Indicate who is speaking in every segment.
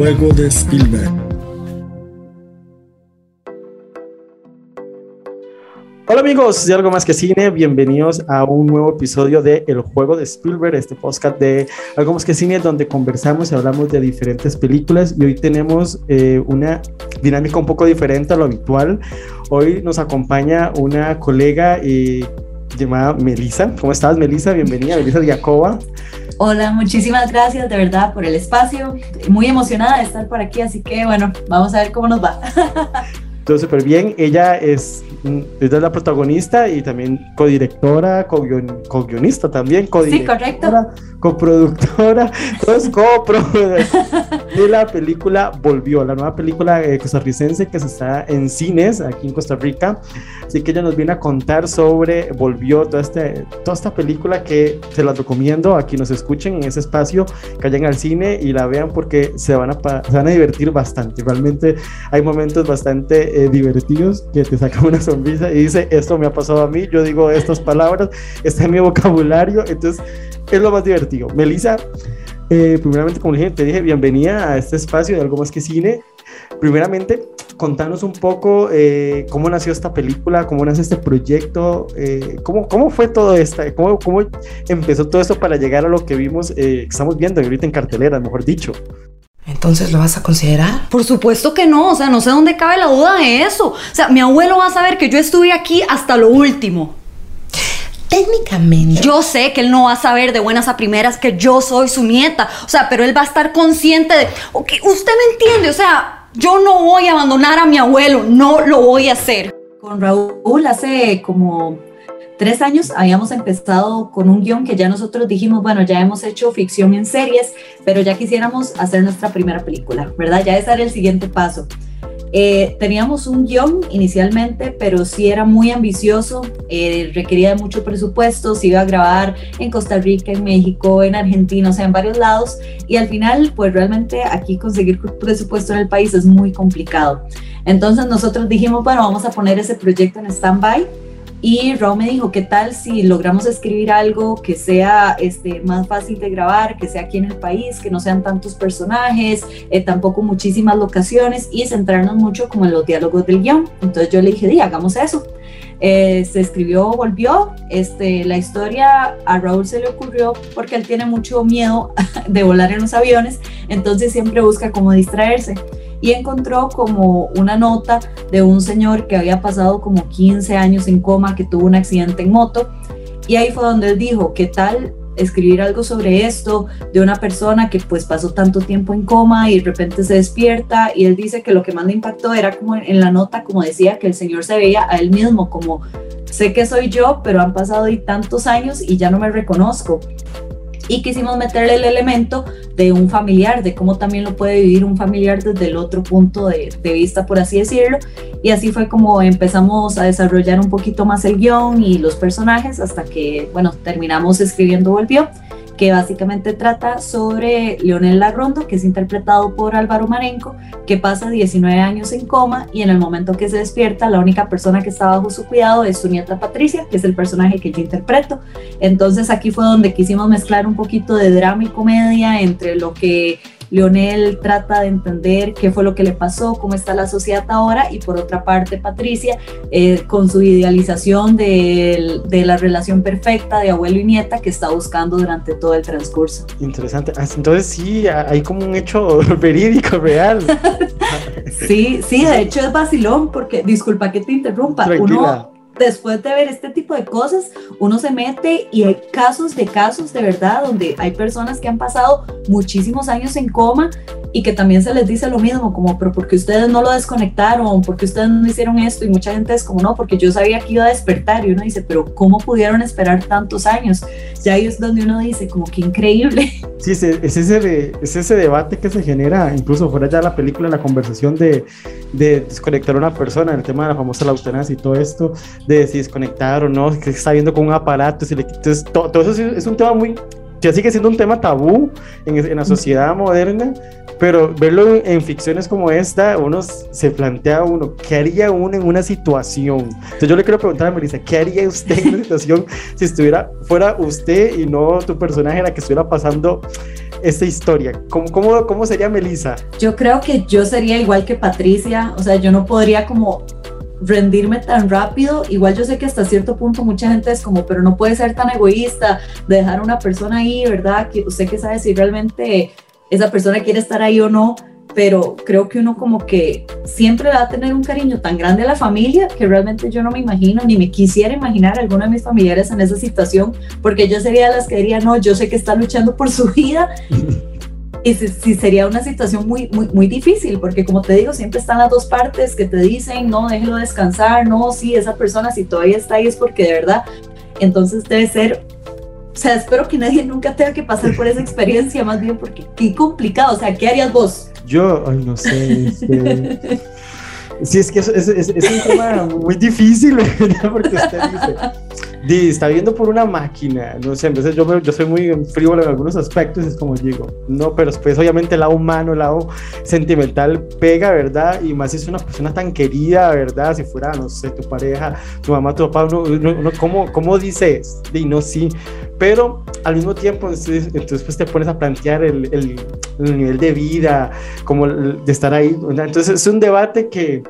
Speaker 1: Juego de Spielberg.
Speaker 2: Hola amigos de Algo Más que Cine, bienvenidos a un nuevo episodio de El Juego de Spielberg, este podcast de Algo Más que Cine donde conversamos y hablamos de diferentes películas y hoy tenemos eh, una dinámica un poco diferente a lo habitual. Hoy nos acompaña una colega eh, llamada Melissa. ¿Cómo estás Melissa? Bienvenida, Melissa Diacoba.
Speaker 3: Hola, muchísimas gracias de verdad por el espacio. Muy emocionada de estar por aquí, así que bueno, vamos a ver cómo nos va.
Speaker 2: Todo súper bien. Ella es, es la protagonista y también codirectora, co-guionista también.
Speaker 3: Sí, correcto.
Speaker 2: Coproductora, entonces copro de la película Volvió, la nueva película eh, costarricense que se está en cines aquí en Costa Rica. Así que ella nos viene a contar sobre Volvió, toda, este, toda esta película que se la recomiendo a quienes nos escuchen en ese espacio, que vayan al cine y la vean porque se van a, se van a divertir bastante. Realmente hay momentos bastante eh, divertidos que te sacan una sonrisa y dice, esto me ha pasado a mí, yo digo estas palabras, está en mi vocabulario, entonces es lo más divertido. Melissa, eh, primeramente, como dije, te dije, bienvenida a este espacio de Algo Más que Cine. Primeramente, contanos un poco eh, cómo nació esta película, cómo nació este proyecto, eh, cómo, cómo fue todo esto, cómo, cómo empezó todo esto para llegar a lo que vimos, eh, estamos viendo ahorita en cartelera, mejor dicho.
Speaker 4: Entonces, ¿lo vas a considerar?
Speaker 5: Por supuesto que no, o sea, no sé dónde cabe la duda de eso. O sea, mi abuelo va a saber que yo estuve aquí hasta lo último.
Speaker 4: Técnicamente.
Speaker 5: Yo sé que él no va a saber de buenas a primeras que yo soy su nieta, o sea, pero él va a estar consciente de, ok, usted me entiende, o sea, yo no voy a abandonar a mi abuelo, no lo voy a hacer.
Speaker 3: Con Raúl hace como tres años habíamos empezado con un guion que ya nosotros dijimos, bueno, ya hemos hecho ficción en series, pero ya quisiéramos hacer nuestra primera película, ¿verdad? Ya ese era el siguiente paso. Eh, teníamos un guion inicialmente, pero sí era muy ambicioso, eh, requería de mucho presupuesto, se iba a grabar en Costa Rica, en México, en Argentina, o sea, en varios lados, y al final, pues realmente aquí conseguir presupuesto en el país es muy complicado. Entonces nosotros dijimos, bueno, vamos a poner ese proyecto en stand-by y Ro me dijo, ¿qué tal si logramos escribir algo que sea este, más fácil de grabar, que sea aquí en el país, que no sean tantos personajes, eh, tampoco muchísimas locaciones y centrarnos mucho como en los diálogos del guion? Entonces yo le dije, di, hagamos eso. Eh, se escribió, volvió. Este, la historia a Raúl se le ocurrió porque él tiene mucho miedo de volar en los aviones, entonces siempre busca cómo distraerse y encontró como una nota de un señor que había pasado como 15 años en coma, que tuvo un accidente en moto. Y ahí fue donde él dijo, ¿qué tal escribir algo sobre esto de una persona que pues pasó tanto tiempo en coma y de repente se despierta y él dice que lo que más le impactó era como en la nota, como decía, que el señor se veía a él mismo como sé que soy yo, pero han pasado y tantos años y ya no me reconozco y quisimos meterle el elemento de un familiar, de cómo también lo puede vivir un familiar desde el otro punto de, vista, por así decirlo. Y así fue como empezamos a desarrollar un poquito más el guion y los personajes hasta que, bueno, terminamos escribiendo Volvió que básicamente trata sobre Leonel Larrondo, que es interpretado por Álvaro Marenco, que pasa 19 años en coma y en el momento que se despierta, la única persona que está bajo su cuidado es su nieta Patricia, que es el personaje que yo interpreto. Entonces aquí fue donde quisimos mezclar un poquito de drama y comedia entre lo que Leonel trata de entender qué fue lo que le pasó, cómo está la sociedad ahora, y por otra parte Patricia, eh, con su idealización de, de, la relación perfecta de abuelo y nieta que está buscando durante todo el transcurso.
Speaker 2: Interesante. Ah, entonces sí, hay como un hecho verídico, real.
Speaker 3: sí, sí, de hecho es vacilón, porque, disculpa que te interrumpa, uno después de ver este tipo de cosas, uno se mete y hay casos de casos de verdad donde hay personas que han pasado muchísimos años en coma y que también se les dice lo mismo, como, pero porque ustedes no lo desconectaron, porque ustedes no hicieron esto, y mucha gente es como, no, porque yo sabía que iba a despertar, y uno dice, pero ¿cómo pudieron esperar tantos años? Ya ahí es donde uno dice, como que increíble.
Speaker 2: Sí, es ese, es ese debate que se genera, incluso fuera ya la película, la conversación de, de desconectar a una persona, el tema de la famosa eutanasia y todo esto, de si desconectar o no, que está viendo con un aparato, si le, entonces, todo eso es un tema muy ya sigue siendo un tema tabú en, en, la sociedad moderna, pero verlo en, ficciones como esta, uno se plantea uno, ¿qué haría uno en una situación? Entonces yo le quiero preguntar a Melissa, ¿qué haría usted en una situación si estuviera, fuera usted y no tu personaje la que estuviera pasando esta historia? ¿Cómo, cómo, cómo sería Melissa?
Speaker 3: Yo creo que yo sería igual que Patricia, o sea, yo no podría como rendirme tan rápido. Igual yo sé que hasta cierto punto mucha gente es como, pero no puede ser tan egoísta de dejar una persona ahí, ¿verdad? Que usted que sabe si realmente esa persona quiere estar ahí o no, pero creo que uno como que siempre va a tener un cariño tan grande a la familia que realmente yo no me imagino ni me quisiera imaginar a alguno de mis familiares en esa situación, porque yo sería de las que diría, no, yo sé que está luchando por su vida y si, sería una situación muy, muy, muy difícil, porque como te digo, siempre están las dos partes que te dicen, no, déjelo descansar, no, sí, esa persona si todavía está ahí es porque de verdad, entonces debe ser, o sea, espero que nadie nunca tenga que pasar por esa experiencia, más bien porque qué complicado, o sea, ¿qué harías vos?
Speaker 2: Yo, ay, no sé, este... Sí, es que es, un tema muy difícil, ¿verdad? Porque usted dice, está viendo por una máquina, no sé, veces yo, yo soy muy frívolo en algunos aspectos, es como digo, no, pero después obviamente el lado humano, el lado sentimental pega, ¿verdad? Y más si es una persona tan querida, ¿verdad? Si fuera, no sé, tu pareja, tu mamá, tu papá, uno, uno, ¿cómo, ¿cómo dices? Y no, sí, pero al mismo tiempo, entonces, entonces pues te pones a plantear el, el, el nivel de vida, como de estar ahí, ¿verdad? Entonces es un debate que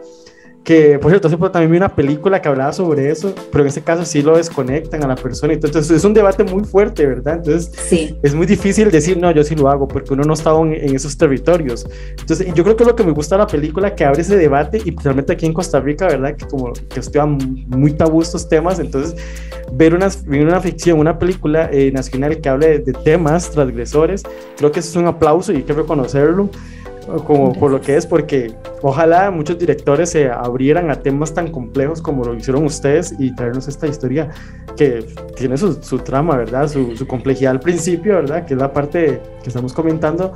Speaker 2: que por cierto, también vi una película que hablaba sobre eso, pero en este caso sí lo desconectan a la persona, entonces es un debate muy fuerte, ¿verdad? Entonces
Speaker 3: sí.
Speaker 2: es muy difícil decir, no, yo sí lo hago, porque uno no estado en, en, esos territorios. Entonces yo creo que lo que me gusta de la película, que abre ese debate, y realmente aquí en Costa Rica, ¿verdad? Que como que estudian muy tabú estos temas, entonces ver una, ver una ficción, una película eh, nacional que hable de, de temas transgresores, creo que eso es un aplauso y hay que reconocerlo como por lo que es, porque ojalá muchos directores se abrieran a temas tan complejos como lo hicieron ustedes y traernos esta historia que tiene su, su trama, ¿verdad? Su, su, complejidad al principio, ¿verdad? Que es la parte que estamos comentando,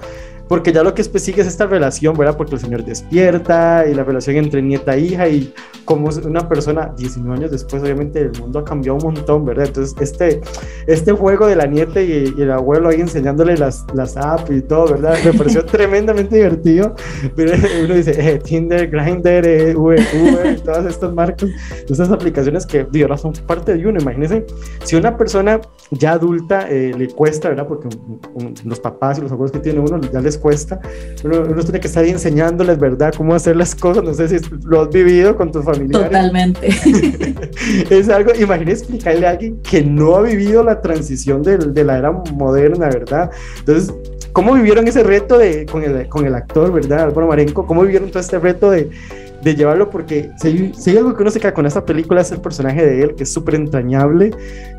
Speaker 2: porque ya lo que sigue es esta relación, ¿verdad? Porque el señor despierta y la relación entre nieta e hija y como una persona 19 años después, obviamente el mundo ha cambiado un montón, ¿verdad? Entonces, este, este juego de la nieta y, y el abuelo ahí enseñándole las, las apps y todo, ¿verdad? Me pareció tremendamente divertido. Pero uno dice, eh, Tinder, Grindr, eh, Uber, Uber, todas estas marcas, estas aplicaciones que, digo, ahora son parte de uno. Imagínense, si una persona ya adulta eh, le cuesta, ¿verdad? Porque un, un, los papás y los abuelos que tiene uno ya les cuesta. Uno, uno, tiene que estar enseñándoles, ¿verdad?, cómo hacer las cosas. No sé si lo has vivido con tus familiares.
Speaker 3: Totalmente.
Speaker 2: es algo, imagínate explicarle a alguien que no ha vivido la transición de, de la era moderna, ¿verdad? Entonces, ¿cómo vivieron ese reto de, con, el, con el actor, ¿verdad? Álvaro Marenco, ¿cómo vivieron todo este reto de, de llevarlo porque si, si, hay algo que uno se queda con esta película es el personaje de él, que es súper entrañable,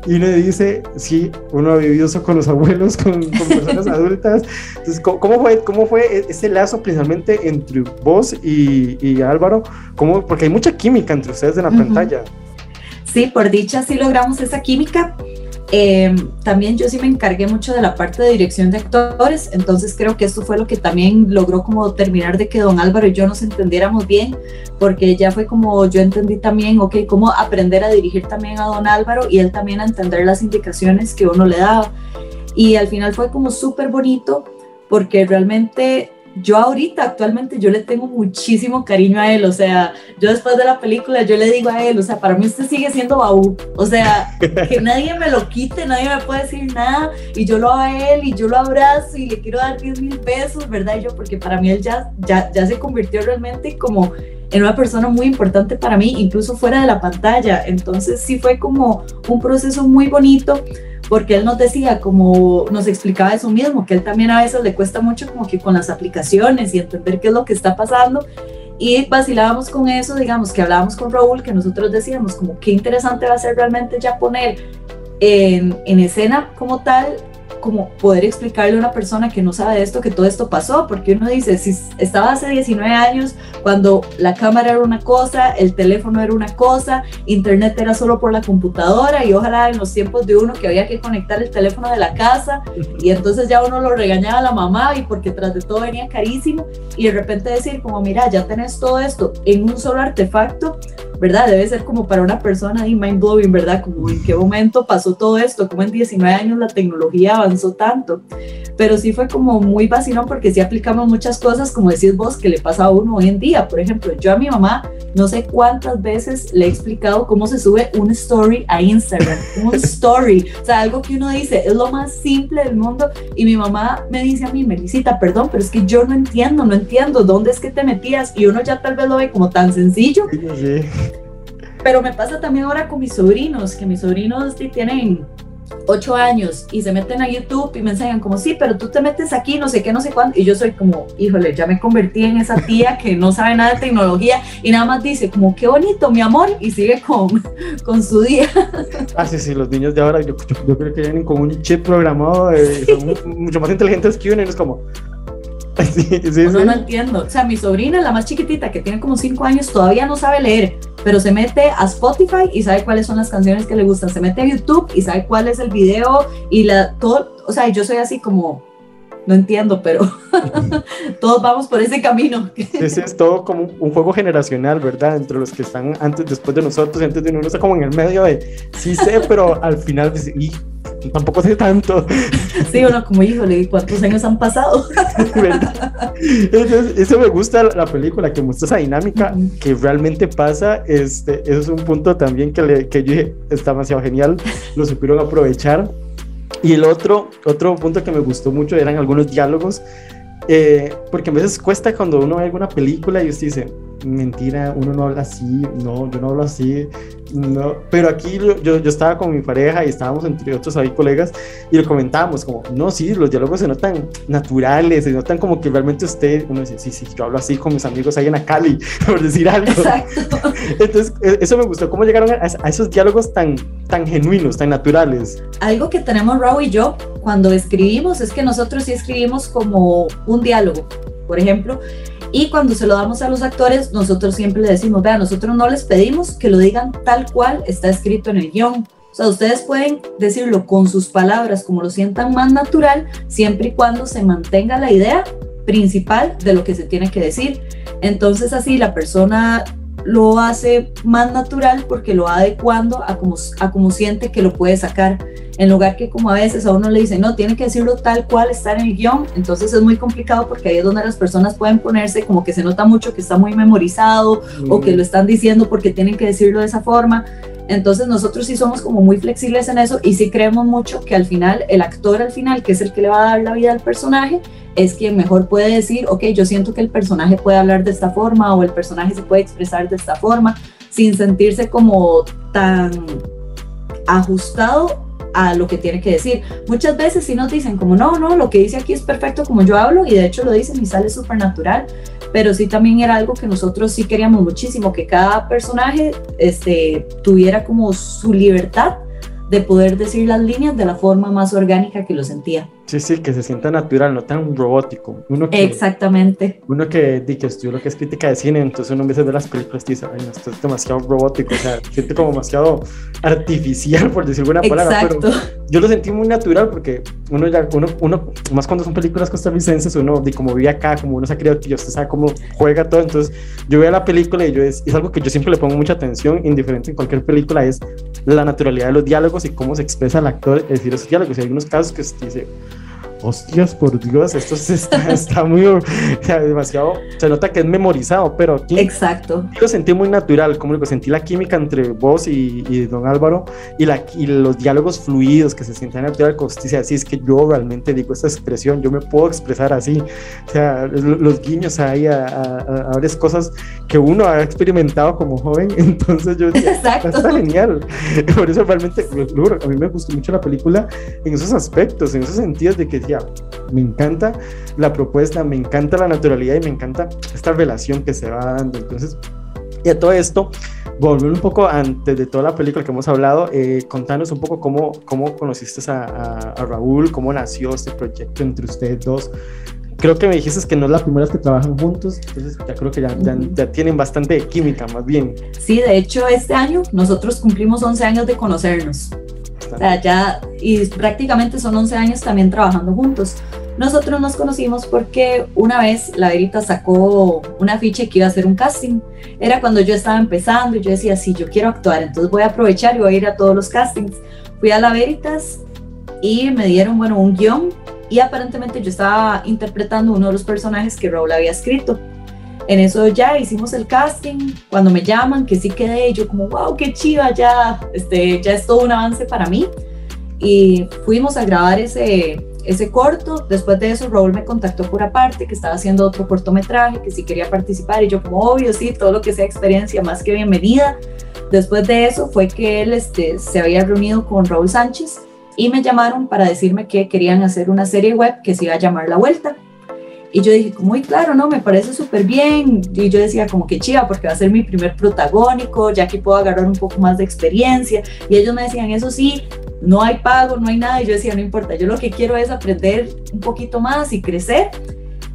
Speaker 2: y uno dice, sí, uno ha vivido eso con los abuelos, con, con personas adultas. Entonces, ¿cómo fue, ¿cómo fue ese lazo principalmente entre vos y, y Álvaro? ¿Cómo? Porque hay mucha química entre ustedes en la uh -huh. pantalla.
Speaker 3: Sí, por dicha sí logramos esa química. Eh, también yo sí me encargué mucho de la parte de dirección de actores, entonces creo que esto fue lo que también logró como terminar de que don Álvaro y yo nos entendiéramos bien, porque ya fue como yo entendí también, ok, cómo aprender a dirigir también a don Álvaro y él también a entender las indicaciones que uno le daba. Y al final fue como súper bonito, porque realmente yo ahorita actualmente yo le tengo muchísimo cariño a él, o sea, yo después de la película yo le digo a él, o sea, para mí usted sigue siendo Baú, o sea, que nadie me lo quite, nadie me puede decir nada, y yo lo a él, y yo lo abrazo, y le quiero dar 10 mil pesos, ¿verdad? Yo, porque para mí él ya, ya, ya se convirtió realmente como en una persona muy importante para mí, incluso fuera de la pantalla, entonces sí fue como un proceso muy bonito, porque él nos decía, como nos explicaba eso mismo, que él también a veces le cuesta mucho como que con las aplicaciones y entender qué es lo que está pasando. Y vacilábamos con eso, digamos, que hablábamos con Raúl, que nosotros decíamos como qué interesante va a ser realmente ya poner en, en escena como tal como poder explicarle a una persona que no sabe de esto que todo esto pasó, porque uno dice, si estaba hace 19 años, cuando la cámara era una cosa, el teléfono era una cosa, internet era solo por la computadora y ojalá en los tiempos de uno que había que conectar el teléfono de la casa y entonces ya uno lo regañaba a la mamá y porque tras de todo venía carísimo y de repente decir como, mira, ya tenés todo esto en un solo artefacto, ¿verdad? Debe ser como para una persona y mind blowing, ¿verdad? Como en qué momento pasó todo esto, como en 19 años la tecnología avanzó tanto. pero sí fue como muy vacilón porque sí aplicamos muchas cosas, como decís vos, que le pasa a uno hoy en día. Por ejemplo, yo a mi mamá no sé cuántas veces le he explicado cómo se sube un story a Instagram, un story, o sea, algo que uno dice, es lo más simple del mundo y mi mamá me dice a mí, Melisita, perdón, pero es que yo no entiendo, no entiendo dónde es que te metías y uno ya tal vez lo ve como tan sencillo.
Speaker 2: Sí.
Speaker 3: Pero me pasa también ahora con mis sobrinos, que mis sobrinos tienen ocho años y se meten a YouTube y me enseñan como, sí, pero tú te metes aquí, no sé qué, no sé cuándo. Y yo soy como, híjole, ya me convertí en esa tía que no sabe nada de tecnología y nada más dice como, qué bonito, mi amor, y sigue con, con su día.
Speaker 2: Ah, sí, sí, los niños de ahora, yo, yo, yo creo que vienen con un chip programado, eh, son mu- mucho más inteligentes que uno y es como... Sí, sí, sí.
Speaker 3: No, no entiendo. O sea, mi sobrina, la más chiquitita, que tiene como cinco años, todavía no sabe leer, pero se mete a Spotify y sabe cuáles son las canciones que le gustan. Se mete a YouTube y sabe cuál es el video y la todo. O sea, yo soy así como, no entiendo, pero todos vamos por ese camino.
Speaker 2: Sí, es todo como un- juego generacional, ¿verdad? Entre los que están antes, después de nosotros, antes de está como en el medio de, sí sé, pero al final dice, y tampoco sé tanto,
Speaker 3: Sí, uno como, híjole, ¿cuántos años han pasado?
Speaker 2: Entonces, eso me gusta la la película, que muestra esa dinámica
Speaker 3: Ujú.
Speaker 2: que realmente pasa, este, eso es un punto también que, le, que yo dije, está demasiado genial, lo supieron aprovechar. Y el otro, otro punto que me gustó mucho eran algunos diálogos, eh, porque a veces cuesta cuando uno ve alguna película y usted dice, mentira, uno no habla así, no, yo no hablo así, no, pero aquí yo, yo estaba con mi pareja y estábamos entre otros ahí colegas y lo comentábamos como, no, sí, los diálogos se notan naturales, se notan como que realmente usted, uno dice, sí, sí, yo hablo así con mis amigos ahí en la Cali, por decir algo.
Speaker 3: Exacto.
Speaker 2: Entonces, e- eso me gustó, cómo llegaron a, a esos diálogos tan, tan genuinos, tan naturales.
Speaker 3: Algo que tenemos Raúl y yo cuando escribimos es que nosotros sí escribimos como un diálogo, por ejemplo, y cuando se lo damos a los actores, nosotros siempre le decimos, vean, nosotros no les pedimos que lo digan tal cual está escrito en el guion. O sea, ustedes pueden decirlo con sus palabras, como lo sientan más natural, siempre y cuando se mantenga la idea principal de lo que se tiene que decir. Entonces así la persona lo hace más natural porque lo va adecuando a como, a como siente que lo puede sacar. En lugar que como a veces a uno le dicen, no, tiene que decirlo tal cual está en el guion, entonces es muy complicado porque ahí es donde las personas pueden ponerse como que se nota mucho que está muy memorizado o que lo están diciendo porque tienen que decirlo de esa forma. Entonces nosotros sí somos como muy flexibles en eso y sí creemos mucho que al final el actor al final, que es el que le va a dar la vida al personaje, es quien mejor puede decir, ok, yo siento que el personaje puede hablar de esta forma o el personaje se puede expresar de esta forma sin sentirse como tan ajustado a lo que tiene que decir. Muchas veces sí nos dicen como, no, no, lo que dice aquí es perfecto como yo hablo y de hecho lo dicen y sale súper natural, pero sí también era algo que nosotros sí queríamos muchísimo, que cada personaje este, tuviera como su libertad de poder decir las líneas de la forma más orgánica que lo sentía.
Speaker 2: Sí, sí, que se sienta natural, no tan robótico. Uno que,
Speaker 3: Exactamente.
Speaker 2: uno que, di que estudió lo que es crítica de cine, entonces uno a veces ve las películas y dice, ay, no, esto es demasiado robótico, o sea, siente como demasiado artificial, por decir alguna palabra,
Speaker 3: Exacto.
Speaker 2: pero yo lo sentí muy natural porque uno ya, uno, uno, más cuando son películas costarricenses, uno, de como vive acá, como uno se ha criado aquí, usted sabe cómo juega todo, entonces yo veo la película y yo es, es algo que yo siempre le pongo mucha atención, indiferente en cualquier película, es la naturalidad de los diálogos y cómo se expresa el actor, es decir, esos diálogos, y hay algunos casos que usted dice, hostias, por Dios, esto está, está muy, demasiado, se nota que es memorizado, pero aquí
Speaker 3: Exacto.
Speaker 2: lo sentí muy natural, como lo sentí la química entre vos y, y don Álvaro y, la, y los diálogos fluidos que se sientan natural, como usted así es que yo realmente digo esta expresión, yo me puedo expresar así, o sea, lo- los guiños ahí a, a- a varias cosas que uno ha experimentado como joven, entonces yo decía,
Speaker 3: Exacto.
Speaker 2: está genial, por eso realmente, a mí me gustó mucho la película en esos aspectos, en esos sentidos de que decía, me encanta la propuesta, me encanta la naturalidad y me encanta esta relación que se va dando. Entonces, y a todo esto, volviendo un poco antes de toda la película que hemos hablado, eh, contanos un poco cómo, cómo conociste a, a- a Raúl, cómo nació este proyecto entre ustedes dos. Creo que me dijiste que no es la primera vez que trabajan juntos, entonces ya creo que ya, ya, ya tienen bastante química, más bien.
Speaker 3: Sí, de hecho este año nosotros cumplimos 11 años de conocernos. O sea, ya, y prácticamente son 11 años también trabajando juntos. Nosotros nos conocimos porque una vez la Verita sacó una afiche que iba a hacer un casting. Era cuando yo estaba empezando y yo decía, sí, yo quiero actuar, entonces voy a aprovechar y voy a ir a todos los castings. Fui a la Veritas y me dieron, bueno, un guion y aparentemente yo estaba interpretando uno de los personajes que Raúl había escrito. En eso ya hicimos el casting, cuando me llaman, que sí quedé, yo como, wow, qué chiva, ya, este, ya es todo un avance para mí. Y fuimos a grabar ese, ese corto. Después de eso, Raúl me contactó por aparte, que estaba haciendo otro cortometraje, que sí quería participar. Y yo, como obvio, sí, todo lo que sea experiencia, más que bienvenida. Después de eso, fue que él este, se había reunido con Raúl Sánchez y me llamaron para decirme que querían hacer una serie web que se iba a llamar La Vuelta. Y yo dije, muy claro, ¿no? Me parece súper bien. Y yo decía, como que chiva, porque va a ser mi primer protagónico, ya que puedo agarrar un poco más de experiencia. Y ellos me decían, eso sí, no hay pago, no hay nada. Y yo decía, no importa, yo lo que quiero es aprender un poquito más y crecer.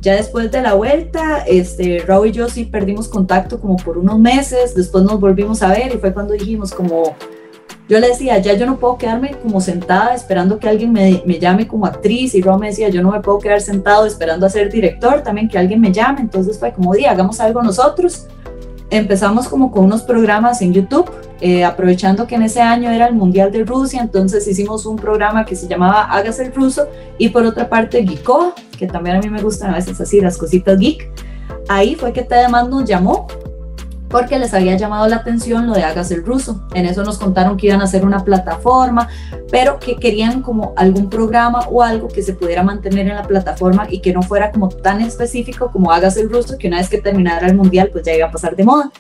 Speaker 3: Ya después de la vuelta, este, Raúl y yo sí perdimos contacto como por unos meses, después nos volvimos a ver y fue cuando dijimos como, yo le decía, ya yo no puedo quedarme como sentada esperando que alguien me, me llame como actriz y Rob me decía, yo no me puedo quedar sentado esperando a ser director, también que alguien me llame, entonces fue como, di, hagamos algo nosotros. Empezamos como con unos programas en YouTube, eh, aprovechando que en ese año era el Mundial de Rusia, entonces hicimos un programa que se llamaba Hágase el Ruso y por otra parte Geeko, que también a mí me gustan a veces así las cositas geek. Ahí fue que además nos llamó porque les había llamado la atención lo de Hagas el Ruso. En eso nos contaron que iban a hacer una plataforma, pero que querían como algún programa o algo que se pudiera mantener en la plataforma y que no fuera como tan específico como Hagas el Ruso, que una vez que terminara el mundial pues ya iba a pasar de moda.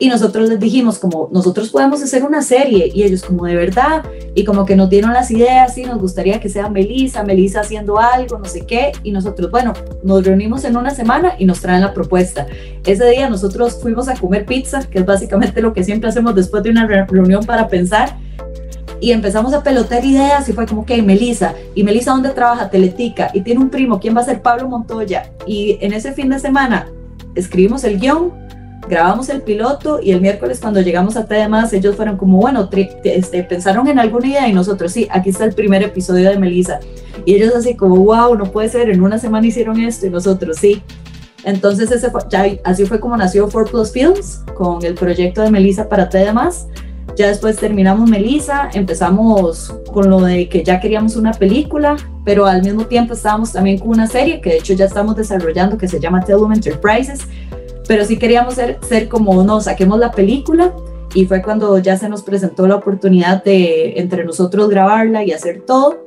Speaker 3: Y nosotros les dijimos como, nosotros podemos hacer una serie y ellos como de verdad, y como que nos dieron las ideas y nos gustaría que sea Melissa, Melissa haciendo algo, no sé qué, y nosotros, bueno, nos reunimos en una semana y nos traen la propuesta. Ese día nosotros fuimos a comer pizza, que es básicamente lo que siempre hacemos después de una reunión para pensar, y empezamos a pelotear ideas y fue como, ok, Melissa, ¿y Melissa dónde trabaja? Teletica, y tiene un primo, ¿quién va a ser Pablo Montoya? Y en ese fin de semana escribimos el guion, grabamos el piloto y el miércoles cuando llegamos a TDMás ellos fueron como, bueno, este, pensaron en alguna idea y nosotros sí, aquí está el primer episodio de Melissa. Y ellos así como, wow, no puede ser, en una semana hicieron esto y nosotros sí. Entonces ese ya, así fue como nació 4 Plus Films con el proyecto de Melissa para TDMás. Ya después terminamos Melissa, empezamos con lo de que ya queríamos una película, pero al mismo tiempo estábamos también con una serie que de hecho ya estamos desarrollando que se llama Telum Enterprises, pero sí queríamos ser, como, no, saquemos la película y fue cuando ya se nos presentó la oportunidad de entre nosotros grabarla y hacer todo.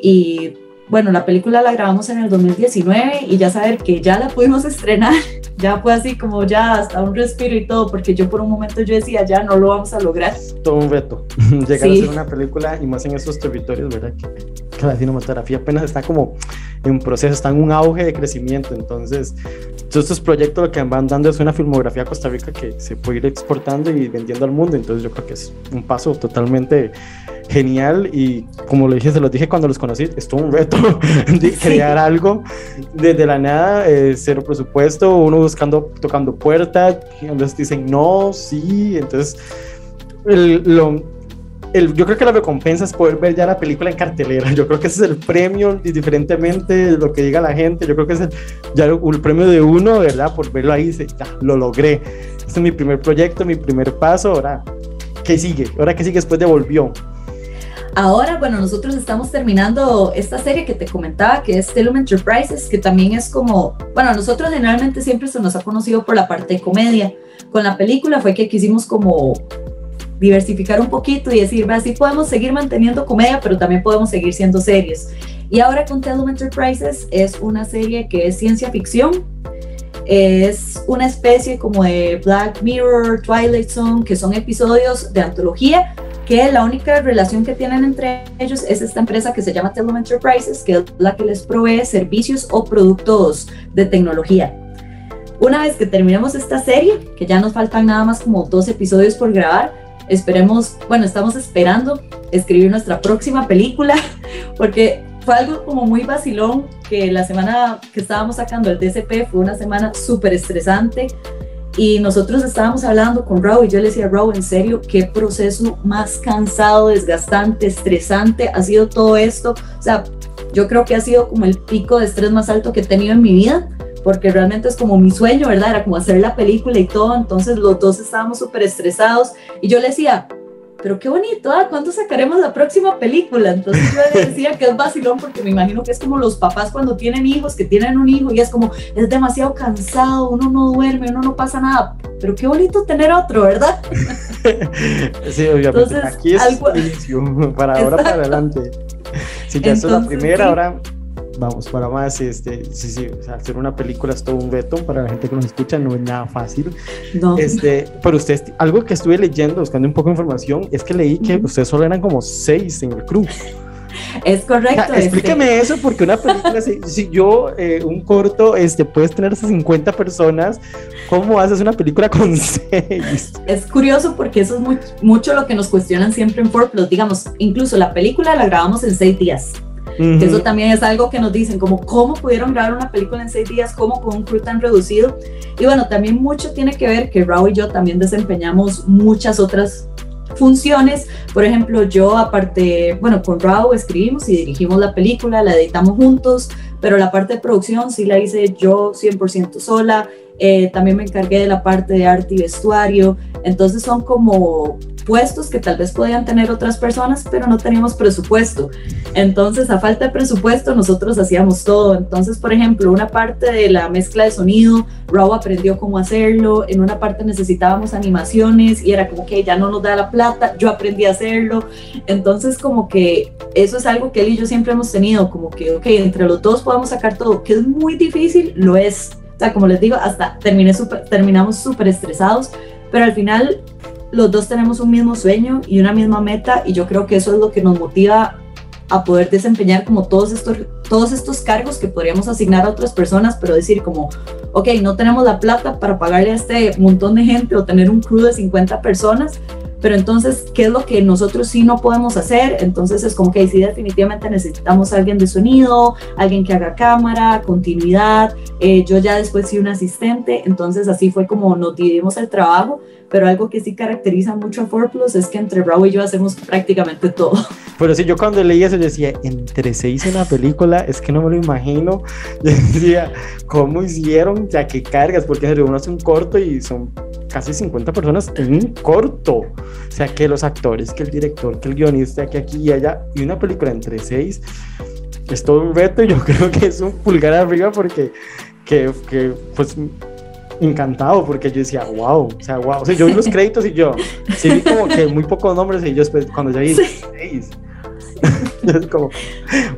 Speaker 3: Y bueno, la película la grabamos en el 2019 y ya saber que ya la pudimos estrenar, ya fue así como ya hasta un respiro y todo, porque yo por un momento yo decía, ya no lo vamos a lograr.
Speaker 2: Todo un reto, llegar a hacer una película y más en esos territorios, ¿verdad? Que, que la cinematografía apenas está como en proceso, está en un auge de crecimiento, entonces todos estos proyectos lo que van dando es una filmografía a Costa Rica que se puede ir exportando y vendiendo al mundo, entonces yo creo que es un paso totalmente genial y como lo dije, se los dije cuando los conocí, es todo un reto de crear algo desde la nada, eh, cero presupuesto, uno buscando, tocando puertas, entonces dicen no, sí, entonces el, lo, yo creo que la recompensa es poder ver ya la película en cartelera. Yo creo que ese es el premio, y diferentemente de lo que diga la gente. Yo creo que es el, ya el, premio de uno, ¿verdad? Por verlo ahí, dice, ya, lo logré. Este es mi primer proyecto, mi primer paso. Ahora, ¿qué sigue? Ahora, ¿qué sigue después de Volvió?
Speaker 3: Ahora, bueno, nosotros estamos terminando esta serie que te comentaba, que es Telum Enterprises, que también es como, bueno, nosotros generalmente siempre se nos ha conocido por la parte de comedia. Con la película fue que quisimos como diversificar un poquito y decir, así podemos seguir manteniendo comedia, pero también podemos seguir siendo serios. Y ahora con Telum Enterprises es una serie que es ciencia ficción, es una especie como de Black Mirror, Twilight Zone, que son episodios de antología, que la única relación que tienen entre ellos es esta empresa que se llama Telum Enterprises, que es la que les provee servicios o productos de tecnología. Una vez que terminemos esta serie, que ya nos faltan nada más como dos episodios por grabar, Esperemos, bueno, estamos esperando escribir nuestra próxima película, porque fue algo como muy vacilón, que la semana que estábamos sacando el DCP fue una semana súper estresante y nosotros estábamos hablando con Raúl y yo le decía, Raúl, en serio, qué proceso más cansado, desgastante, estresante ha sido todo esto. O sea, yo creo que ha sido como el pico de estrés más alto que he tenido en mi vida porque realmente es como mi sueño, ¿verdad? Era como hacer la película y todo, entonces los dos estábamos súper estresados y yo le decía, pero qué bonito, ¿ah? ¿cuándo sacaremos la próxima película? Entonces yo le decía que es vacilón porque me imagino que es como los papás cuando tienen hijos, que tienen un hijo y es como, es demasiado cansado, uno no duerme, uno no pasa nada, pero qué bonito tener otro, ¿verdad?
Speaker 2: sí, obviamente. Aquí es algo... para ahora para adelante. Si ya es la primera, ahora vamos para más. Este, sí, sí, o sea, hacer una película es todo un reto para la gente que nos escucha, no es nada fácil.
Speaker 3: No.
Speaker 2: Este, pero usted, algo que estuve leyendo, buscando un poco de información, es que leí que ustedes solo eran como seis en el crew.
Speaker 3: Es correcto.
Speaker 2: Explíqueme este... eso, porque una película, si, si yo, eh, un corto, este, puedes tener 50 personas, ¿cómo haces una película con seis?
Speaker 3: Es curioso porque eso es muy, mucho lo que nos cuestionan siempre en Forplot. Digamos, incluso la película la grabamos en seis días. Uh -huh. Eso también es algo que nos dicen, como cómo pudieron grabar una película en seis días, cómo con un crew tan reducido. Y bueno, también mucho tiene que ver que Raúl y yo también desempeñamos muchas otras funciones. Por ejemplo, yo aparte, bueno, con Raúl escribimos y dirigimos la película, la editamos juntos, pero la parte de producción sí la hice yo 100% sola. Eh, también me encargué de la parte de arte y vestuario. Entonces son como puestos que tal vez podían tener otras personas, pero no teníamos presupuesto. Entonces, a falta de presupuesto, nosotros hacíamos todo. Entonces, por ejemplo, una parte de la mezcla de sonido, Raw aprendió cómo hacerlo. En una parte necesitábamos animaciones y era como que ya no nos da la plata, yo aprendí a hacerlo. Entonces, como que eso es algo que él y yo siempre hemos tenido, como que, ok, entre los dos podemos sacar todo, que es muy difícil, lo es. O sea, como les digo, hasta terminé super, terminamos súper estresados, pero al final los dos tenemos un mismo sueño y una misma meta y yo creo que eso es lo que nos motiva a poder desempeñar como todos estos, todos estos cargos que podríamos asignar a otras personas, pero decir como, ok, no tenemos la plata para pagarle a este montón de gente o tener un crew de 50 personas, pero entonces, ¿qué es lo que nosotros sí no podemos hacer? Entonces es como que sí definitivamente necesitamos alguien de sonido, alguien que haga cámara, continuidad, eh, yo ya después fui un asistente, entonces así fue como nos dividimos el trabajo, pero algo que sí caracteriza mucho a 4 Plus es que entre Raúl y yo hacemos prácticamente todo.
Speaker 2: Pero sí, yo cuando leí eso, decía, entre seis en la película, es que no me lo imagino. Yo decía, ¿cómo hicieron? Ya que cargas, porque uno hace un corto y son casi 50 personas en un corto. O sea, que los actores, que el director, que el guionista, que aquí y allá, y una película entre seis, es todo un reto y yo creo que es un pulgar arriba porque, que, que pues encantado porque yo decía, wow, o sea, wow. O sea, yo vi los créditos y yo, sí vi como que muy pocos nombres y yo después, cuando ya vi seis, es como,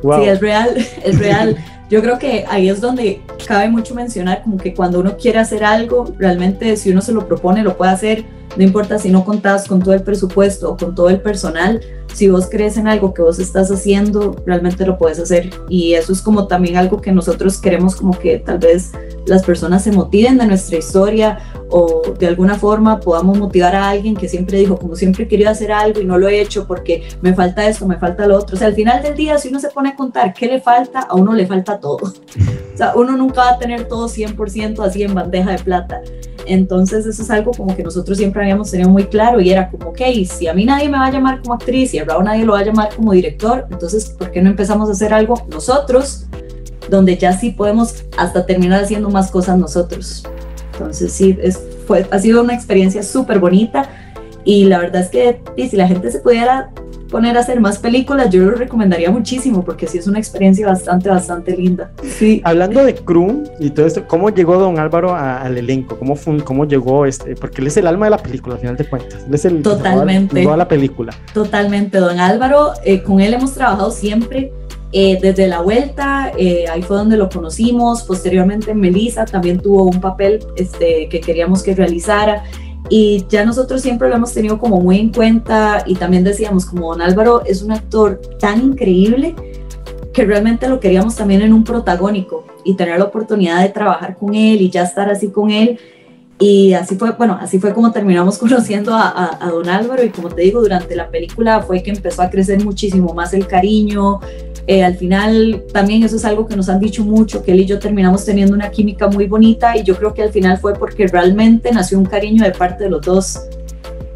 Speaker 2: wow.
Speaker 3: Sí, es real, es real. Yo creo que ahí es donde cabe mucho mencionar como que cuando uno quiere hacer algo, realmente si uno se lo propone, lo puede hacer, no importa si no contás con todo el presupuesto o con todo el personal, si vos crees en algo que vos estás haciendo, realmente lo puedes hacer. Y eso es como también algo que nosotros queremos como que tal vez las personas se motiven de nuestra historia o de alguna forma podamos motivar a alguien que siempre dijo, como siempre he querido hacer algo y no lo he hecho porque me falta esto, me falta lo otro. O sea, al final del día, si uno se pone a contar qué le falta, a uno le falta todo. Uno nunca va a tener todo 100% así en bandeja de plata. Entonces eso es algo como que nosotros siempre habíamos tenido muy claro y era como, ok, si a mí nadie me va a llamar como actriz y a Raúl nadie lo va a llamar como director, entonces ¿por qué no empezamos a hacer algo nosotros donde ya sí podemos hasta terminar haciendo más cosas nosotros? Entonces sí, es, fue, ha sido una experiencia súper bonita y la verdad es que y si la gente se pudiera poner a hacer más películas, yo lo recomendaría muchísimo porque sí es una experiencia bastante, bastante linda. Sí.
Speaker 2: Hablando de crew y todo esto, ¿cómo llegó Don Álvaro a, al elenco? ¿Cómo, fue, ¿Cómo llegó este? Porque él es el alma de la película, al final de cuentas. Él es el
Speaker 3: Totalmente.
Speaker 2: toda la película.
Speaker 3: Totalmente. Don Álvaro, eh, con él hemos trabajado siempre. Eh, desde la vuelta, eh, ahí fue donde lo conocimos. Posteriormente, Melissa también tuvo un papel este, que queríamos que realizara y ya nosotros siempre lo hemos tenido como muy en cuenta y también decíamos como don Álvaro es un actor tan increíble que realmente lo queríamos también en un protagónico y tener la oportunidad de trabajar con él y ya estar así con él y así fue, bueno, así fue como terminamos conociendo a, a, a don Álvaro y como te digo, durante la película fue que empezó a crecer muchísimo más el cariño, eh, al final también eso es algo que nos han dicho mucho, que él y yo terminamos teniendo una química muy bonita y yo creo que al final fue porque realmente nació un cariño de parte de los dos.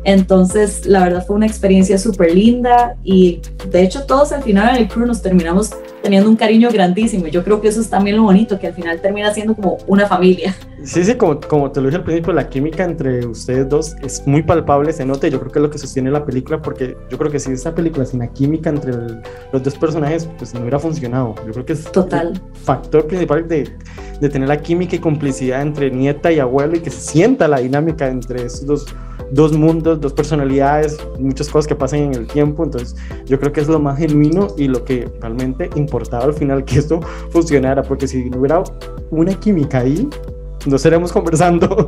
Speaker 3: Entonces, la verdad fue una experiencia súper linda y de hecho todos al final en el crew nos terminamos teniendo un cariño grandísimo. Yo creo que eso es también lo bonito, que al final termina siendo como una familia.
Speaker 2: Sí, sí, como, como te lo dije al principio, la química entre ustedes dos es muy palpable, se nota y yo creo que es lo que sostiene la película, porque yo creo que si esta película sin la química entre los dos personajes, pues no hubiera funcionado. Yo creo que es
Speaker 3: Total.
Speaker 2: el factor principal de, de tener la química y complicidad entre nieta y abuelo y que se sienta la dinámica entre esos dos dos mundos, dos personalidades, muchas cosas que pasan en el tiempo. Entonces, yo creo que es lo más genuino y lo que realmente importaba al final que esto funcionara, porque si no hubiera una química ahí, no estaremos conversando.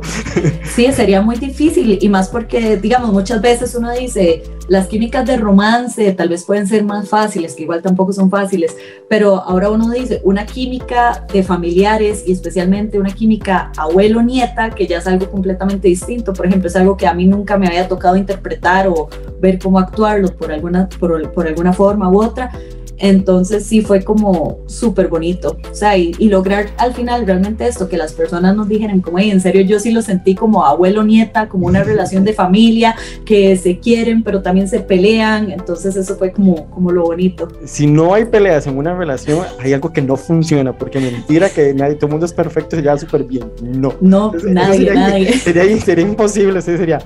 Speaker 3: Sí, sería muy difícil y más porque, digamos, muchas veces uno dice, las químicas de romance tal vez pueden ser más fáciles, que igual tampoco son fáciles, pero ahora uno dice, una química de familiares y especialmente una química abuelo-nieta, que ya es algo completamente distinto. Por ejemplo, es algo que a mí nunca me había tocado interpretar o ver cómo actuarlo por alguna, por, por alguna forma u otra. Entonces sí fue como súper bonito, o sea, y, lograr al final realmente esto, que las personas nos dijeran como, en serio, yo sí lo sentí como abuelo-nieta, como una relación de familia, que se quieren, pero también se pelean, entonces eso fue como, como lo bonito.
Speaker 2: Si no hay peleas en una relación, hay algo que no funciona, porque mentira que nadie, todo el mundo es perfecto y se lleva súper bien, no.
Speaker 3: No, nadie,
Speaker 2: sería,
Speaker 3: nadie.
Speaker 2: Sería, sería imposible, sería,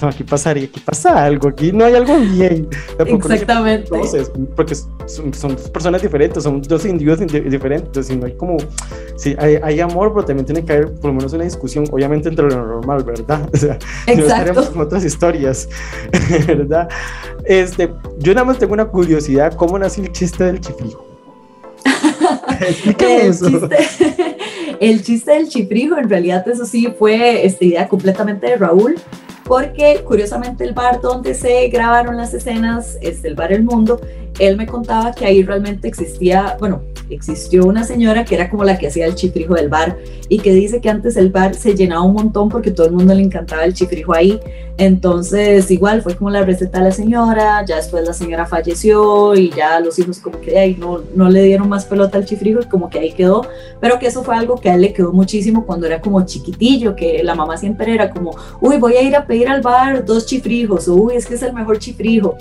Speaker 2: no, aquí pasaría, aquí pasa algo, aquí no hay algo bien.
Speaker 3: Exactamente.
Speaker 2: Entonces, porque son, dos personas diferentes, son dos individuos diferentes, y no hay como, sí, hay, hay, amor, pero también tiene que haber por lo menos una discusión, obviamente entre lo normal, ¿verdad? O sea,
Speaker 3: Exacto.
Speaker 2: no estaremos con otras historias, ¿verdad? Este, yo nada más tengo una curiosidad, ¿cómo nació el chiste del chifrijo?
Speaker 3: el, chiste, el chiste del chifrijo, en realidad eso sí fue esta idea completamente de Raúl, porque curiosamente el bar donde se grabaron las escenas es el bar El Mundo él me contaba que ahí realmente existía, bueno, existió una señora que era como la que hacía el chifrijo del bar y que dice que antes el bar se llenaba un montón porque todo el mundo le encantaba el chifrijo ahí. Entonces, igual fue como la receta de la señora, ya después la señora falleció y ya los hijos como que ahí no, no le dieron más pelota al chifrijo y como que ahí quedó, pero que eso fue algo que a él le quedó muchísimo cuando era como chiquitillo, que la mamá siempre era como, uy, voy a ir a pedir al bar dos chifrijos, uy, es que es el mejor chifrijo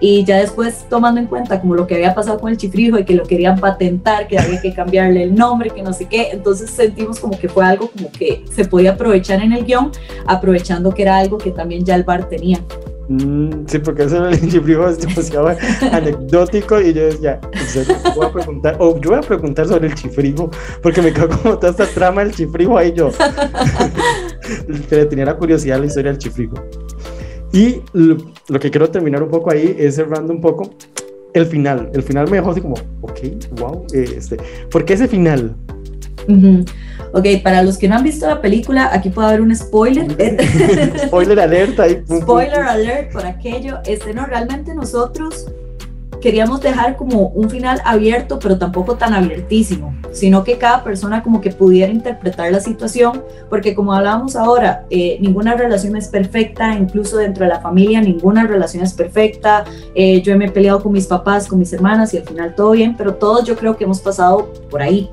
Speaker 3: y ya después tomando en cuenta como lo que había pasado con el chifrijo y que lo querían patentar, que había que cambiarle el nombre, que no sé qué, entonces sentimos como que fue algo como que se podía aprovechar en el guion, aprovechando que era algo que también ya el bar tenía.
Speaker 2: Mm, sí, porque eso del chifrijo es demasiado anecdótico y yo decía, voy a preguntar, o yo voy a preguntar sobre el chifrijo, porque me quedó como toda esta trama del chifrijo ahí yo. Pero tenía la curiosidad la historia del chifrijo. Y lo, que quiero terminar un poco ahí es cerrando un poco el final. El final me dejó así como, ok, wow, este, ¿por qué ese final?
Speaker 3: Ok, para los que no han visto la película, aquí puede haber un spoiler.
Speaker 2: spoiler alert ahí.
Speaker 3: Spoiler alert por aquello. Este, no, realmente nosotros queríamos dejar como un final abierto, pero tampoco tan abiertísimo, sino que cada persona como que pudiera interpretar la situación, porque como hablábamos ahora, eh, ninguna relación es perfecta, incluso dentro de la familia ninguna relación es perfecta. Eh, yo me he peleado con mis papás, con mis hermanas y al final todo bien, pero todos yo creo que hemos pasado por ahí.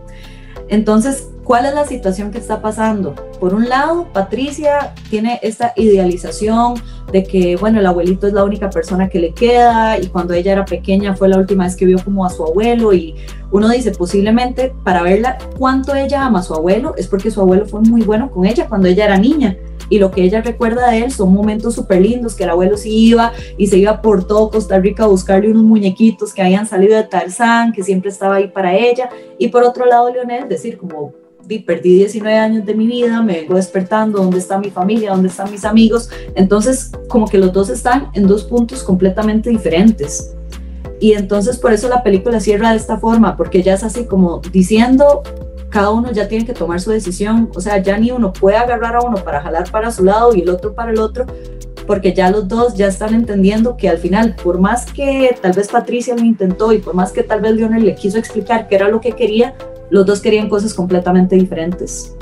Speaker 3: Entonces, ¿Cuál es la situación que está pasando? Por un lado, Patricia tiene esta idealización de que, bueno, el abuelito es la única persona que le queda y cuando ella era pequeña fue la última vez que vio como a su abuelo y uno dice posiblemente para verla cuánto ella ama a su abuelo es porque su abuelo fue muy bueno con ella cuando ella era niña y lo que ella recuerda de él son momentos súper lindos, que el abuelo sí iba y se iba por todo Costa Rica a buscarle unos muñequitos que habían salido de Tarzán, que siempre estaba ahí para ella, y por otro lado Leonel decir como perdí 19 años de mi vida, me vengo despertando, ¿dónde está mi familia? ¿Dónde están mis amigos? Entonces, como que los dos están en dos puntos completamente diferentes. Y entonces por eso la película cierra de esta forma, porque ya es así como diciendo, cada uno ya tiene que tomar su decisión, o sea, ya ni uno puede agarrar a uno para jalar para su lado y el otro para el otro, porque ya los dos ya están entendiendo que al final, por más que tal vez Patricia lo intentó y por más que tal vez Lionel le quiso explicar qué era lo que quería, los dos querían cosas completamente diferentes.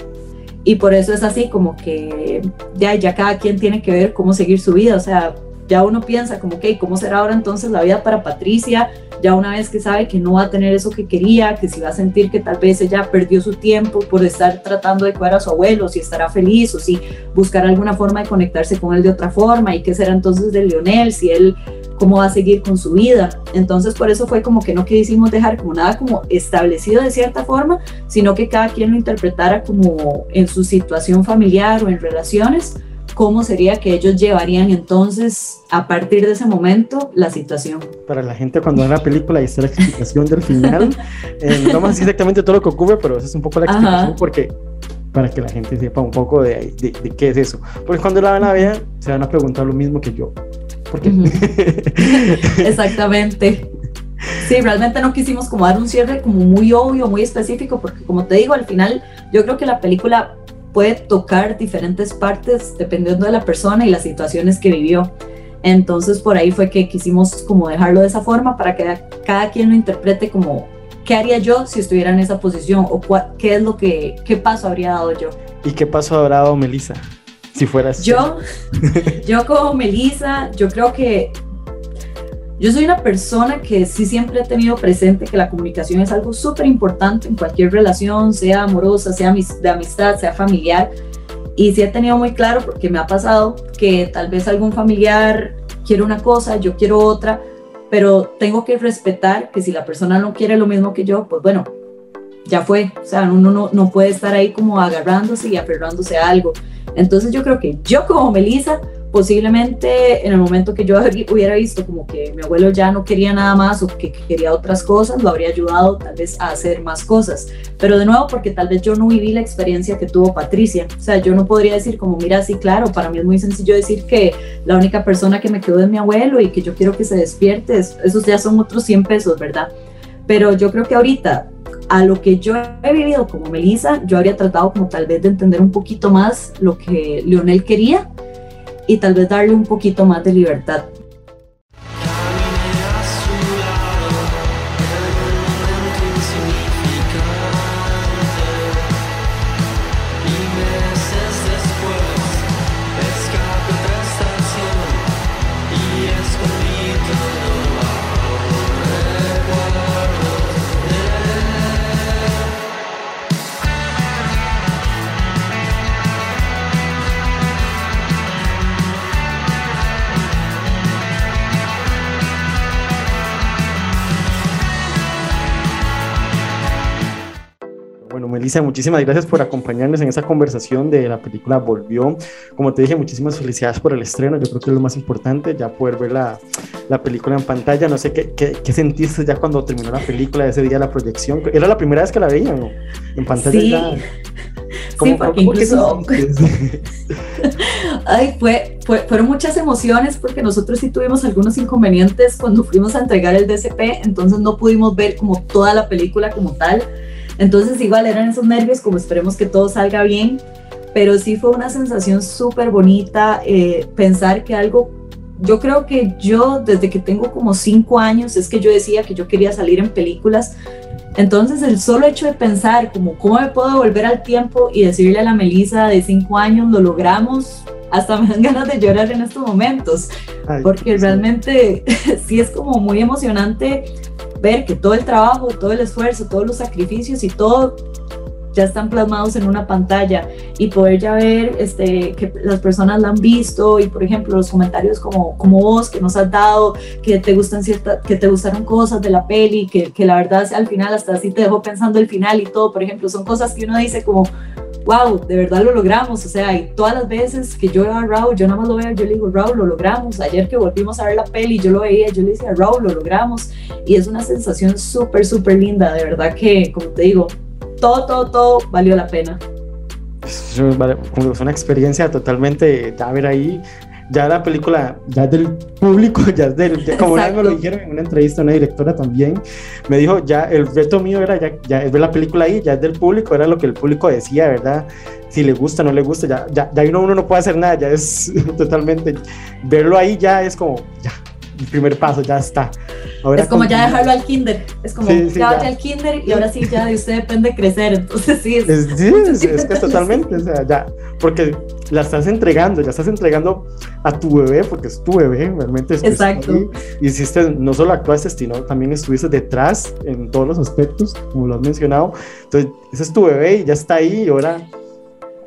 Speaker 3: Y por eso es así como que ya, ya cada quien tiene que ver cómo seguir su vida. O sea, ya uno piensa como, ok, ¿cómo será ahora entonces la vida para Patricia? Ya una vez que sabe que no va a tener eso que quería, que si va a sentir que tal vez ella perdió su tiempo por estar tratando de cuidar a su abuelo, si estará feliz o si buscar alguna forma de conectarse con él de otra forma y qué será entonces de Leonel, si él cómo va a seguir con su vida. Entonces por eso fue como que no quisimos dejar como nada como establecido de cierta forma, sino que cada quien lo interpretara como en su situación familiar o en relaciones cómo sería que ellos llevarían entonces a partir de ese momento la situación.
Speaker 2: Para la gente cuando ve la película y está la explicación del final, eh, no más exactamente todo lo que ocurre, pero esa es un poco la explicación Ajá. porque para que la gente sepa un poco de, de, de, qué es eso. Porque cuando la van a ver, se van a preguntar lo mismo que yo. ¿Por qué?
Speaker 3: -huh. Exactamente. Sí, realmente no quisimos como dar un cierre como muy obvio, muy específico, porque como te digo, al final yo creo que la película puede tocar diferentes partes dependiendo de la persona y las situaciones que vivió. Entonces por ahí fue que quisimos como dejarlo de esa forma para que cada quien lo interprete como qué haría yo si estuviera en esa posición o qué es lo que, qué paso habría dado yo.
Speaker 2: ¿Y qué paso habrá dado Melissa? Si fueras
Speaker 3: yo, yo como Melissa, yo creo que yo soy una persona que sí siempre he tenido presente que la comunicación es algo súper importante en cualquier relación, sea amorosa, sea de amistad, sea familiar. Y sí he tenido muy claro, porque me ha pasado, que tal vez algún familiar quiere una cosa, yo quiero otra, pero tengo que respetar que si la persona no quiere lo mismo que yo, pues bueno, ya fue. O sea, uno no, no puede estar ahí como agarrándose y aferrándose a algo. Entonces yo creo que yo como Melissa posiblemente en el momento que yo hubiera visto como que mi abuelo ya no quería nada más o que quería otras cosas, lo habría ayudado tal vez a hacer más cosas. Pero de nuevo, porque tal vez yo no viví la experiencia que tuvo Patricia. O sea, yo no podría decir como, mira, sí, claro, para mí es muy sencillo decir que la única persona que me quedó es mi abuelo y que yo quiero que se despierte, esos ya son otros 100 pesos, ¿verdad? Pero yo creo que ahorita a lo que yo he vivido como Melissa, yo habría tratado como tal vez de entender un poquito más lo que Leonel quería y tal vez darle un poquito más de libertad.
Speaker 2: Melissa, muchísimas gracias por acompañarnos en esta conversación de la película Volvió. Como te dije, muchísimas felicidades por el estreno. Yo creo que es lo más importante, ya poder ver la, la película en pantalla. No sé ¿qué, qué, qué, sentiste ya cuando terminó la película, ese día la proyección. Era la primera vez que la veían ¿no? en pantalla.
Speaker 3: Sí.
Speaker 2: Ya...
Speaker 3: ¿Cómo, sí, porque incluso... Ay, fue, fue, fueron muchas emociones porque nosotros sí tuvimos algunos inconvenientes cuando fuimos a entregar el DCP, entonces no pudimos ver como toda la película como tal. Entonces igual eran esos nervios, como esperemos que todo salga bien, pero sí fue una sensación súper bonita eh, pensar que algo, yo creo que yo desde que tengo como cinco años es que yo decía que yo quería salir en películas, entonces el solo hecho de pensar como cómo me puedo volver al tiempo y decirle a la Melissa de cinco años lo logramos, hasta me dan ganas de llorar en estos momentos, Ay, porque sí. realmente sí es como muy emocionante ver que todo el trabajo, todo el esfuerzo, todos los sacrificios y todo ya están plasmados en una pantalla y poder ya ver este, que las personas la han visto y por ejemplo los comentarios como, como vos que nos has dado, que te gustan ciertas, que te gustaron cosas de la peli, que, que la verdad al final hasta así te dejó pensando el final y todo, por ejemplo, son cosas que uno dice como, wow, de verdad lo logramos, o sea, y todas las veces que yo veo a Raúl, yo nada más lo veo, yo le digo, Raúl, lo logramos, ayer que volvimos a ver la peli, yo lo veía, yo le decía, Raúl, lo logramos, y es una sensación súper, súper linda, de verdad que, como te digo, todo, todo, todo valió la pena.
Speaker 2: Es una experiencia totalmente, ya ver ahí, ya la película, ya es del público, ya es del, ya como me lo dijeron en una entrevista, una directora también, me dijo, ya el reto mío era ya, ya es ver la película ahí, ya es del público, era lo que el público decía, ¿verdad? Si le gusta, no le gusta, ya, ya, ya uno, uno no puede hacer nada, ya es totalmente, verlo ahí ya es como, ya, el primer paso, ya está. Ahora
Speaker 3: es como ya
Speaker 2: continúa.
Speaker 3: dejarlo al kinder. Es como
Speaker 2: Sí, sí,
Speaker 3: ya
Speaker 2: ya.
Speaker 3: vaya al kinder y ahora sí ya de usted depende crecer. Entonces sí, es,
Speaker 2: Es, sí, es, es que totalmente, o sea, ya, porque la estás entregando, ya estás entregando a tu bebé, porque es tu bebé, realmente. Es,
Speaker 3: Exacto.
Speaker 2: y hiciste, no solo actuaste, sino también estuviste detrás en todos los aspectos, como lo has mencionado. Entonces, ese es tu bebé y ya está ahí, y ahora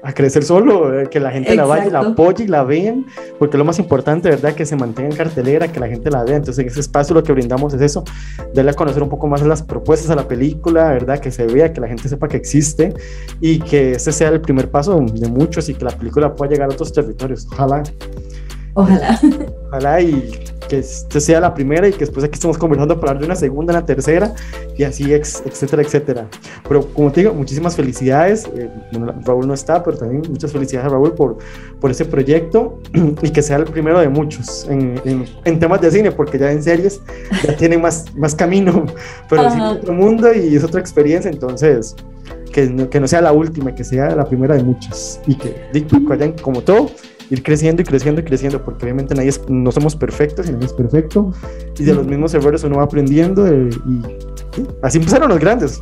Speaker 2: a crecer solo, eh, que la gente la vaya la apoye y la vean, porque lo más importante, ¿verdad? Que se mantenga en cartelera, que la gente la vea. Entonces, en ese espacio lo que brindamos es eso, darle a conocer un poco más las propuestas a la película, ¿verdad? Que se vea, que la gente sepa que existe y que ese sea el primer paso de muchos y que la película pueda llegar a otros territorios. Ojalá,
Speaker 3: ojalá.
Speaker 2: ojalá y que este sea la primera y que después aquí estemos conversando para hablar de una segunda, una tercera y así, etcétera, etcétera. Pero como te digo, muchísimas felicidades. eh, bueno, Raúl no está, pero también muchas felicidades a Raúl por, por ese proyecto y que sea el primero de muchos en, en- en temas de cine, porque ya en series ya tienen más, más camino, pero es otro mundo y es otra experiencia, entonces que no, que no sea la última, que sea la primera de muchas y que, que vayan como todo, ir creciendo y creciendo y creciendo, porque obviamente nadie es- no somos perfectos y nadie es perfecto, y de los mismos errores uno va aprendiendo eh, y sí, así empezaron los grandes.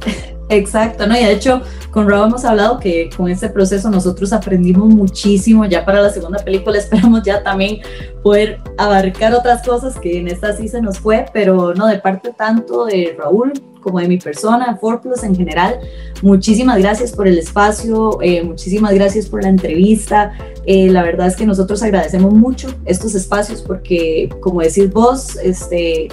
Speaker 3: Exacto, ¿no? Y de hecho, con Rob hemos hablado que con este proceso nosotros aprendimos muchísimo. Ya para la segunda película esperamos ya también poder abarcar otras cosas que en esta sí se nos fue, pero no de parte tanto de Raúl como de mi persona, Plus en general. Muchísimas gracias por el espacio, eh, muchísimas gracias por la entrevista. Eh, la verdad es que nosotros agradecemos mucho estos espacios porque, como decís vos, este,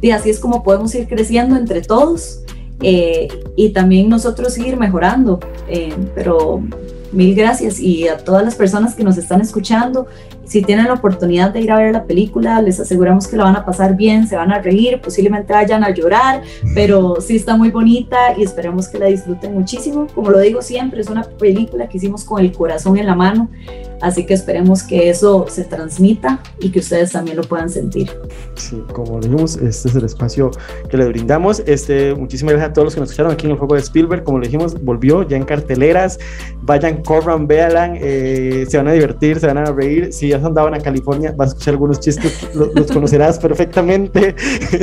Speaker 3: y así es como podemos ir creciendo entre todos eh, y también nosotros seguir mejorando. eh, pero mil gracias y a todas las personas que nos están escuchando, si tienen la oportunidad de ir a ver la película, les aseguramos que la van a pasar bien, se van a reír, posiblemente vayan a llorar, pero sí está muy bonita y esperamos que la disfruten muchísimo. Como lo digo siempre, es una película que hicimos con el corazón en la mano, así que esperemos que eso se transmita y que ustedes también lo puedan sentir.
Speaker 2: Sí, como dijimos, este es el espacio que le brindamos. Este, muchísimas gracias a todos los que nos escucharon aquí en el juego de Spielberg. Como dijimos, volvió ya en carteleras. Vayan, corran, véanla, eh, se van a divertir, se van a reír. Si ya andaban a California, vas a escuchar algunos chistes, lo- los, conocerás perfectamente.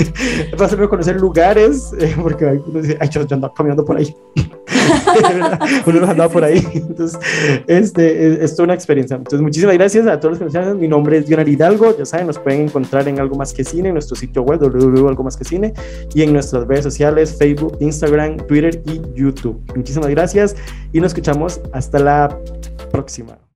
Speaker 2: vas a reconocer lugares, eh, porque uno dice, ay, yo, yo andaba caminando por ahí. uno los andaba por ahí. Entonces, este, es, es toda una experiencia. Entonces, muchísimas gracias a todos los que nos escuchan. Mi nombre es Dionar Hidalgo. Ya saben, nos pueden encontrar en Algo Más Que Cine, en nuestro sitio web www.algo más que cine y en nuestras redes sociales, Facebook, Instagram, Twitter y YouTube. Muchísimas gracias y nos escuchamos hasta la próxima.